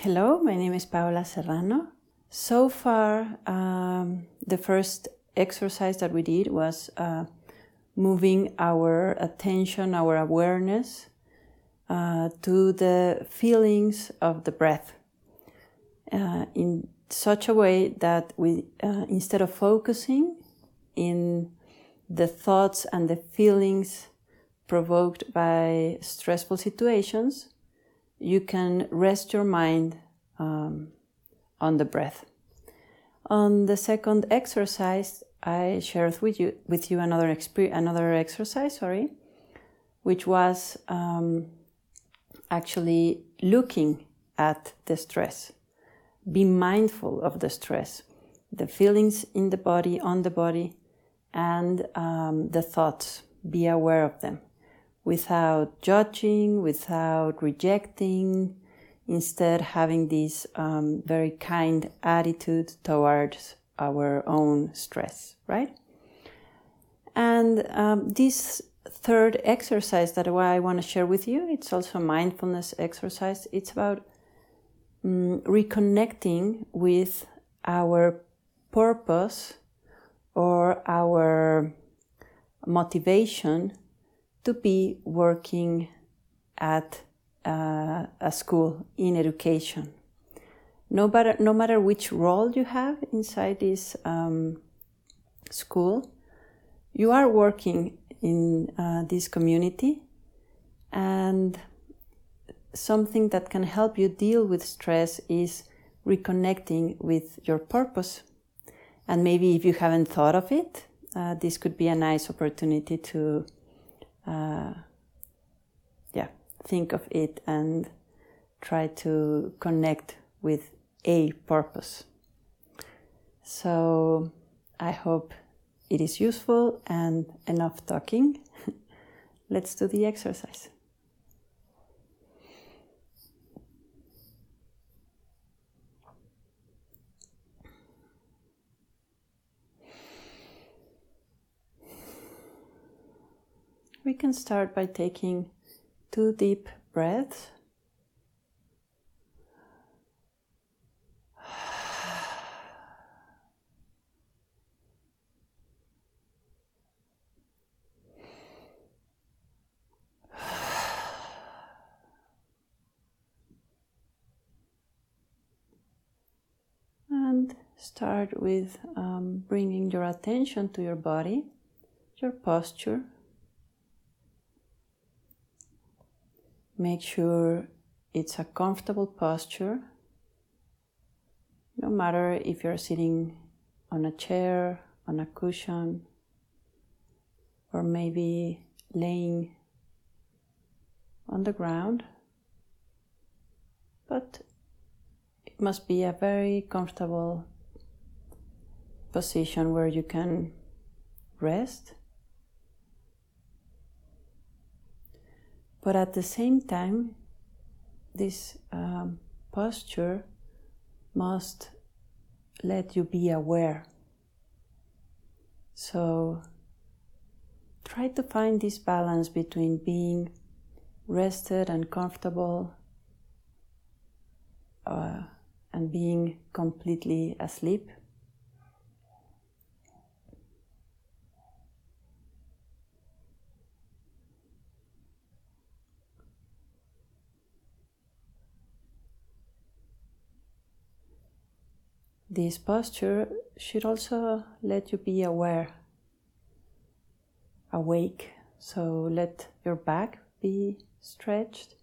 Hello, my name is Paola Serrano. So far, um, the first exercise that we did was uh, moving our attention, our awareness uh, to the feelings of the breath uh, in such a way that we, uh, instead of focusing in the thoughts and the feelings provoked by stressful situations, you can rest your mind um, on the breath. On the second exercise, I shared with you with you another another exercise, sorry, which was um, actually looking at the stress. Be mindful of the stress, the feelings in the body, on the body, and um, the thoughts. Be aware of them without judging, without rejecting, instead having this um, very kind attitude towards our own stress, right? And um, this third exercise that I want to share with you, it's also a mindfulness exercise. It's about um, reconnecting with our purpose or our motivation to be working at uh, a school in education. No matter, no matter which role you have inside this um, school, you are working in uh, this community and something that can help you deal with stress is reconnecting with your purpose. And maybe if you haven't thought of it, uh, this could be a nice opportunity to uh, yeah, think of it and try to connect with a purpose. So I hope it is useful and enough talking. Let's do the exercise. We can start by taking two deep breaths. And start with um, bringing your attention to your body, your posture. Make sure it's a comfortable posture. No matter if you're sitting on a chair, on a cushion, or maybe laying on the ground, but it must be a very comfortable position where you can rest But at the same time, this um, posture must let you be aware. So try to find this balance between being rested and comfortable uh, and being completely asleep. This posture should also let you be aware, awake. So let your back be stretched.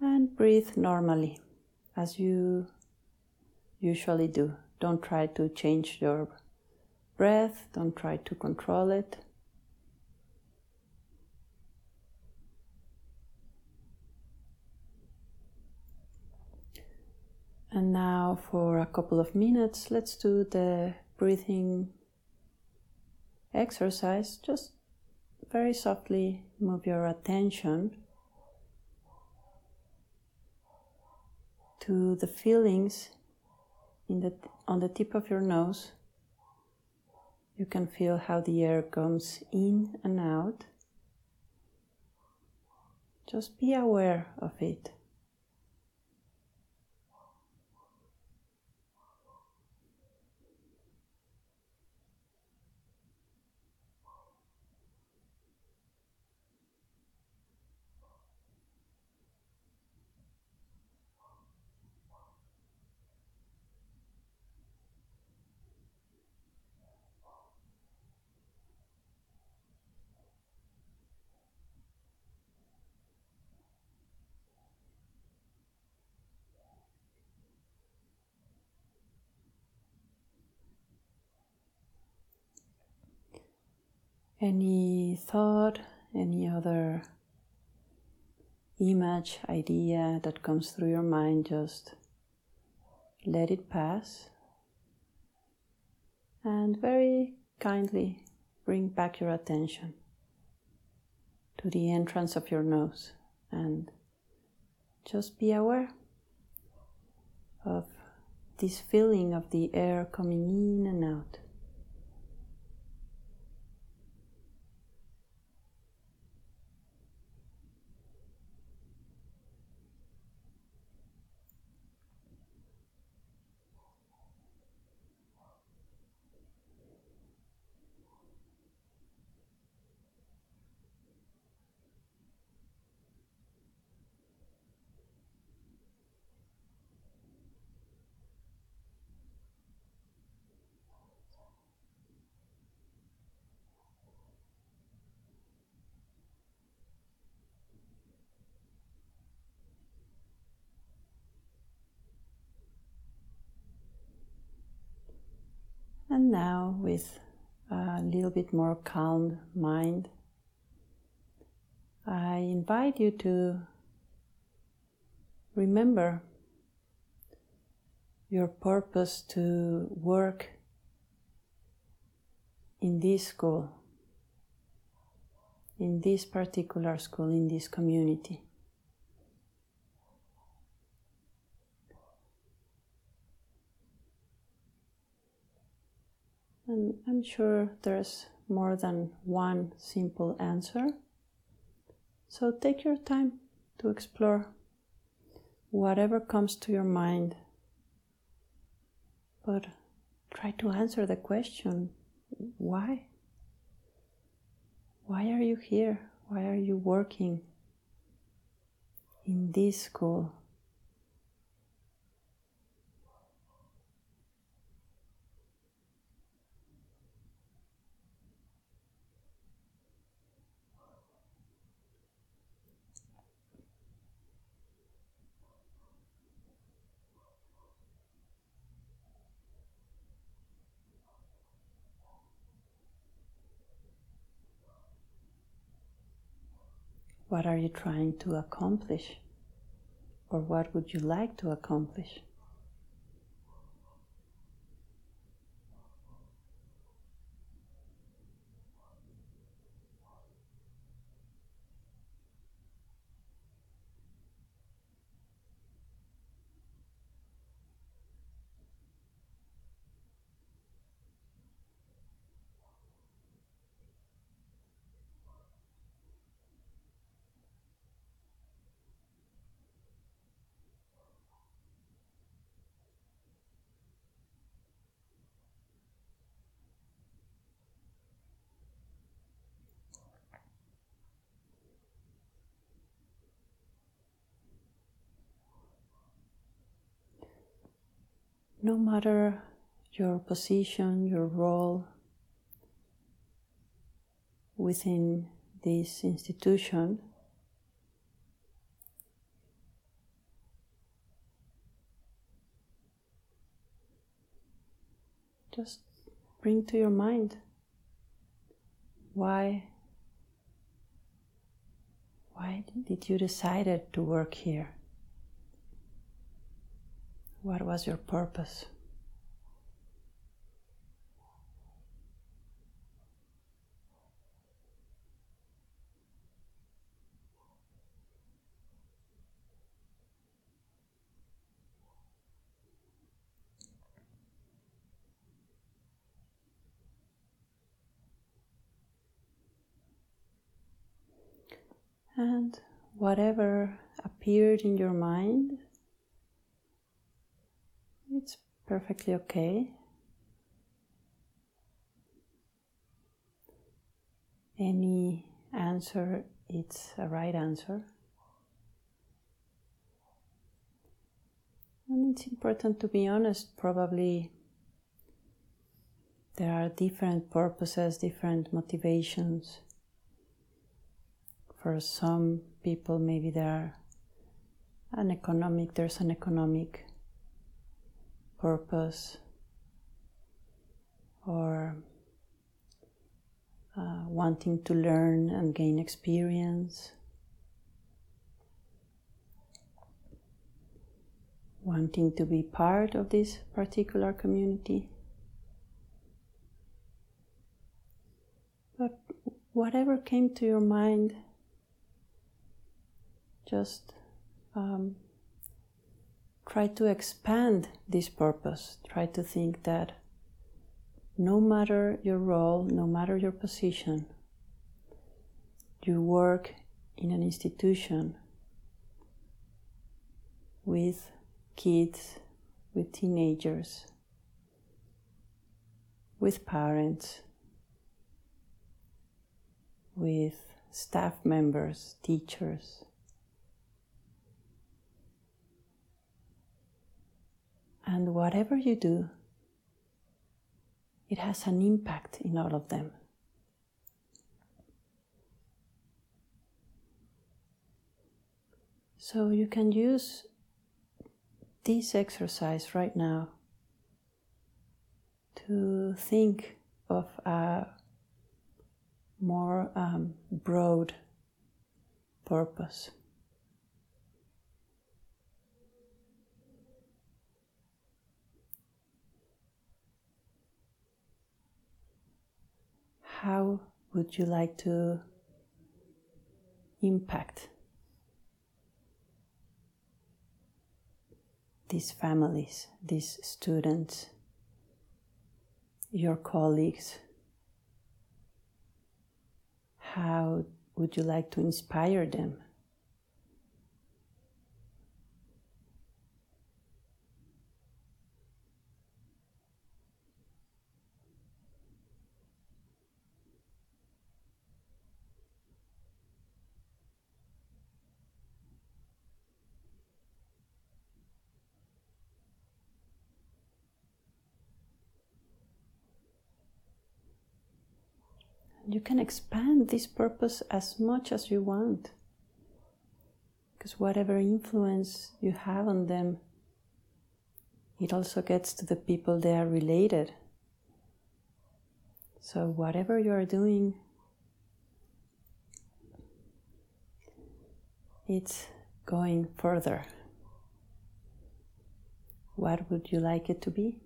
And breathe normally as you usually do. Don't try to change your breath, don't try to control it. And now, for a couple of minutes, let's do the breathing exercise. Just very softly move your attention to the feelings in the, on the tip of your nose You can feel how the air comes in and out. Just be aware of it. Any thought, any other image, idea that comes through your mind, just let it pass. And very kindly bring back your attention to the entrance of your nose and just be aware of this feeling of the air coming in and out. And now, with a little bit more calm mind, I invite you to remember your purpose to work in this school, in this particular school, in this community. And I'm sure there's more than one simple answer. So take your time to explore whatever comes to your mind. But try to answer the question why? Why are you here? Why are you working in this school? What are you trying to accomplish? Or what would you like to accomplish? No matter your position, your role within this institution, just bring to your mind why why did you decided to work here what was your purpose? and whatever appeared in your mind it's perfectly okay. Any answer, it's a right answer. And it's important to be honest, probably there are different purposes, different motivations. For some people, maybe there are an economic, there's an economic purpose or uh, wanting to learn and gain experience, wanting to be part of this particular community. But whatever came to your mind, just um, try to expand this purpose. Try to think that no matter your role, no matter your position, you work in an institution with kids, with teenagers, with parents, with staff members, teachers. And whatever you do, it has an impact in all of them. So you can use this exercise right now to think of a more um, broad purpose. How would you like to impact these families, these students, your colleagues? How would you like to inspire them? You can expand this purpose as much as you want. Because whatever influence you have on them, it also gets to the people they are related. So, whatever you are doing, it's going further. What would you like it to be?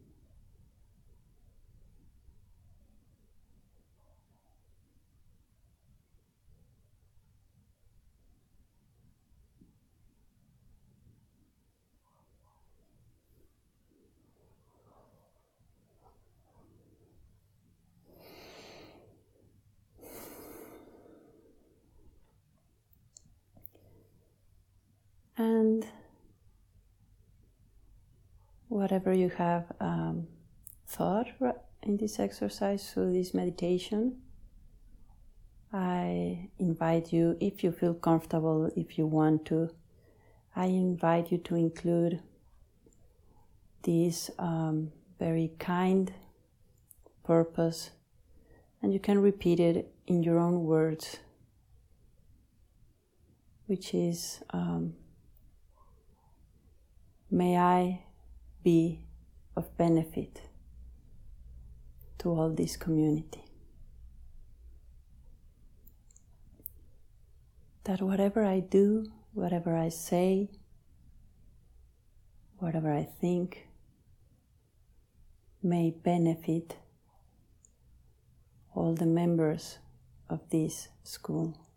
And whatever you have um, thought in this exercise, through this meditation, I invite you, if you feel comfortable, if you want to, I invite you to include this um, very kind purpose, and you can repeat it in your own words, which is um, May I be of benefit to all this community. That whatever I do, whatever I say, whatever I think, may benefit all the members of this school.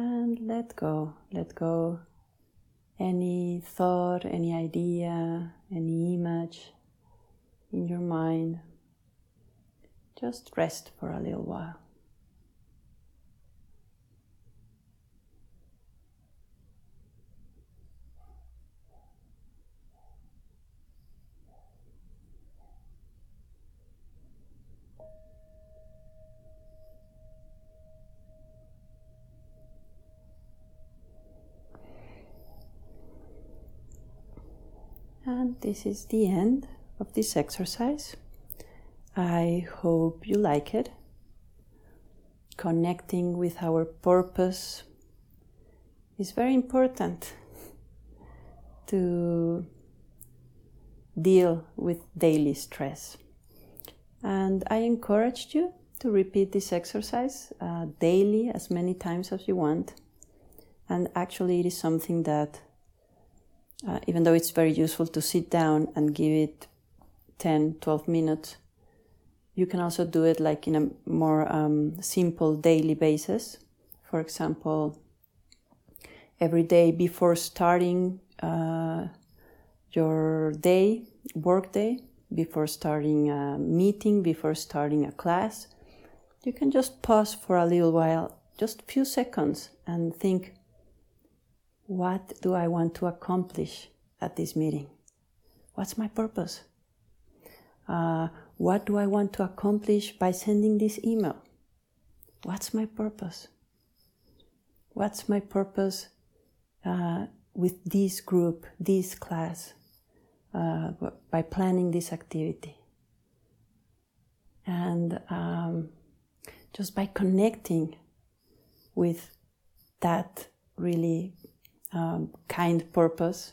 And let go, let go any thought, any idea, any image in your mind. Just rest for a little while. And this is the end of this exercise. I hope you like it. Connecting with our purpose is very important to deal with daily stress. And I encouraged you to repeat this exercise uh, daily as many times as you want. And actually, it is something that uh, even though it's very useful to sit down and give it 10 12 minutes you can also do it like in a more um, simple daily basis. For example every day before starting uh, your day work day before starting a meeting before starting a class you can just pause for a little while just a few seconds and think what do I want to accomplish at this meeting? What's my purpose? Uh, what do I want to accomplish by sending this email? What's my purpose? What's my purpose uh, with this group, this class, uh, by planning this activity? And um, just by connecting with that really um, kind purpose,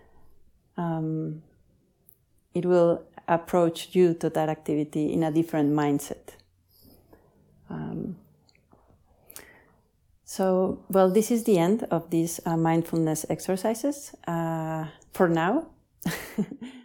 um, it will approach you to that activity in a different mindset. Um, so, well, this is the end of these uh, mindfulness exercises uh, for now.